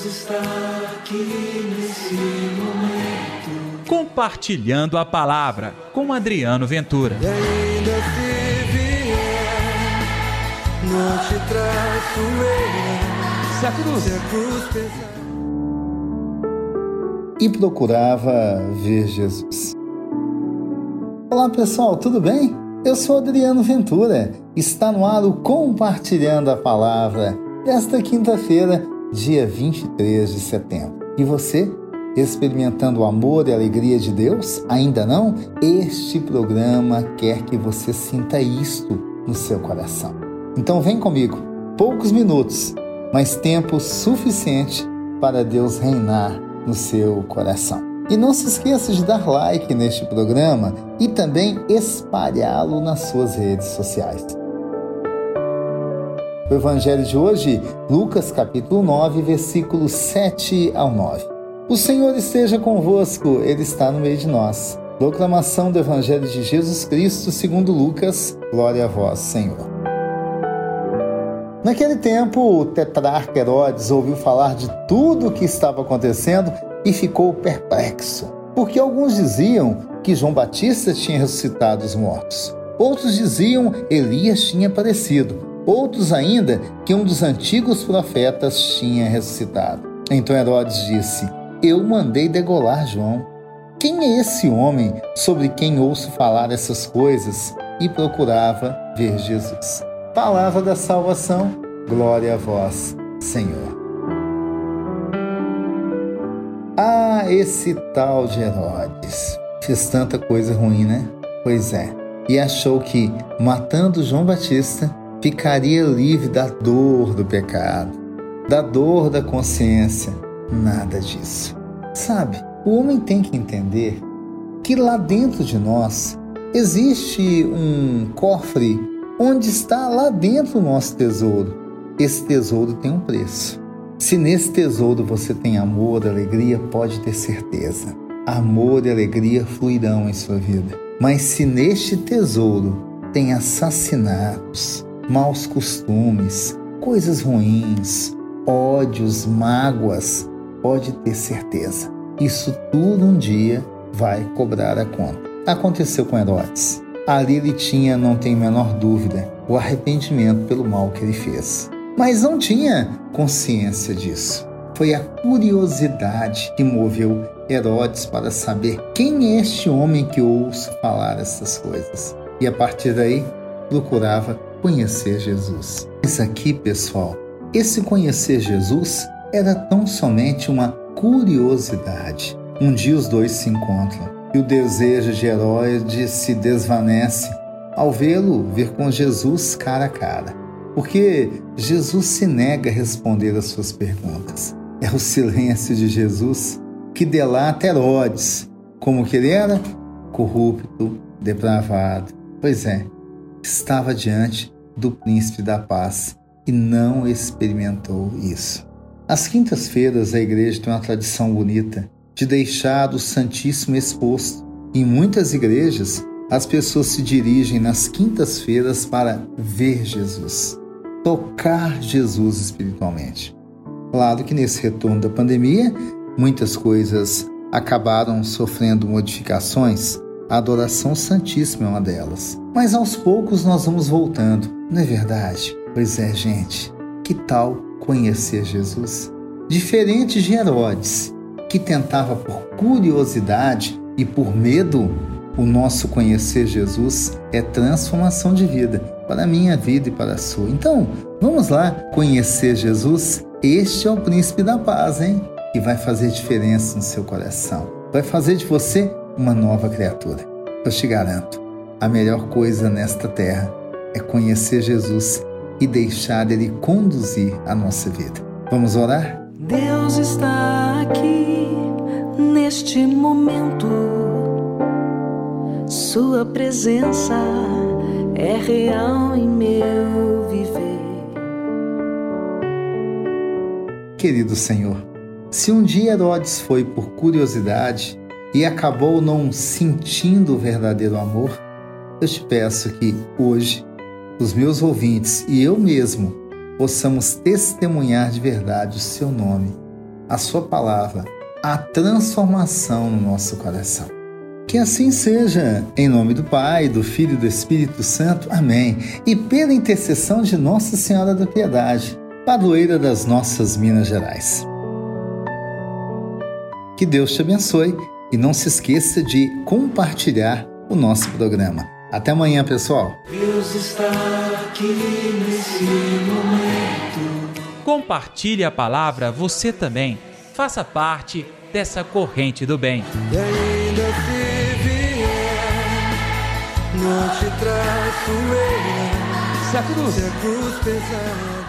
Deus está aqui nesse momento. Compartilhando a palavra com Adriano Ventura. E ainda se vier, não te traço eu. Se a cruz. Se a cruz pesar. e procurava ver Jesus. Olá pessoal, tudo bem? Eu sou Adriano Ventura. Está no ar o Compartilhando a Palavra desta quinta-feira, dia 23 de setembro. E você, experimentando o amor e a alegria de Deus? Ainda não? Este programa quer que você sinta isto no seu coração. Então vem comigo, poucos minutos, mas tempo suficiente para Deus reinar no seu coração. E não se esqueça de dar like neste programa e também espalhá-lo nas suas redes sociais. O evangelho de hoje, Lucas capítulo 9, versículos 7 ao 9. O Senhor esteja convosco, ele está no meio de nós. Proclamação do evangelho de Jesus Cristo, segundo Lucas. Glória a vós, Senhor. Naquele tempo, o tetrarca Herodes ouviu falar de tudo o que estava acontecendo e ficou perplexo, porque alguns diziam que João Batista tinha ressuscitado os mortos. Outros diziam Elias tinha aparecido. Outros ainda que um dos antigos profetas tinha ressuscitado. Então Herodes disse: Eu mandei degolar João. Quem é esse homem sobre quem ouço falar essas coisas? E procurava ver Jesus. Palavra da salvação, glória a vós, Senhor. Ah, esse tal de Herodes fez tanta coisa ruim, né? Pois é. E achou que, matando João Batista, ficaria livre da dor do pecado, da dor da consciência. Nada disso. Sabe, o homem tem que entender que lá dentro de nós existe um cofre onde está lá dentro o nosso tesouro. Esse tesouro tem um preço. Se nesse tesouro você tem amor, alegria, pode ter certeza. Amor e alegria fluirão em sua vida. Mas se neste tesouro tem assassinatos, maus costumes, coisas ruins, ódios, mágoas, pode ter certeza. Isso tudo um dia vai cobrar a conta. Aconteceu com Herodes. Ali ele tinha, não tem menor dúvida, o arrependimento pelo mal que ele fez. Mas não tinha consciência disso. Foi a curiosidade que moveu Herodes para saber quem é este homem que ouço falar essas coisas. E a partir daí procurava conhecer Jesus. Mas aqui, pessoal, esse conhecer Jesus era tão somente uma curiosidade. Um dia os dois se encontram e o desejo de Herodes se desvanece ao vê-lo ver com Jesus cara a cara, porque Jesus se nega a responder às suas perguntas. É o silêncio de Jesus que delata Herodes, como que ele era? Corrupto, depravado. Pois é, estava diante do príncipe da paz e não experimentou isso. Às quintas-feiras, a igreja tem uma tradição bonita de deixar o Santíssimo exposto. Em muitas igrejas, as pessoas se dirigem nas quintas-feiras para ver Jesus, tocar Jesus espiritualmente. Claro que nesse retorno da pandemia, muitas coisas acabaram sofrendo modificações. A adoração santíssima é uma delas. Mas aos poucos nós vamos voltando, não é verdade? Pois é, gente. Que tal conhecer Jesus? Diferente de Herodes, que tentava por curiosidade e por medo, o nosso conhecer Jesus é transformação de vida para a minha vida e para a sua. Então, vamos lá conhecer Jesus? Este é o príncipe da paz, hein? Que vai fazer diferença no seu coração. Vai fazer de você uma nova criatura. Eu te garanto, a melhor coisa nesta terra é conhecer Jesus e deixar ele conduzir a nossa vida. Vamos orar? Deus está aqui neste momento. Sua presença é real em meu viver. Querido Senhor, se um dia Herodes foi por curiosidade e acabou não sentindo o verdadeiro amor, eu te peço que hoje os meus ouvintes e eu mesmo possamos testemunhar de verdade o seu nome a Sua palavra, a transformação no nosso coração. Que assim seja, em nome do Pai, do Filho e do Espírito Santo. Amém. E pela intercessão de Nossa Senhora da Piedade, padroeira das nossas Minas Gerais. Que Deus te abençoe e não se esqueça de compartilhar o nosso programa. Até amanhã, pessoal. Deus está aqui nesse momento. Compartilhe a palavra você também. Faça parte dessa corrente do bem. E ainda se vier, não te traço eu. Se a cruz Se a cruz pesar.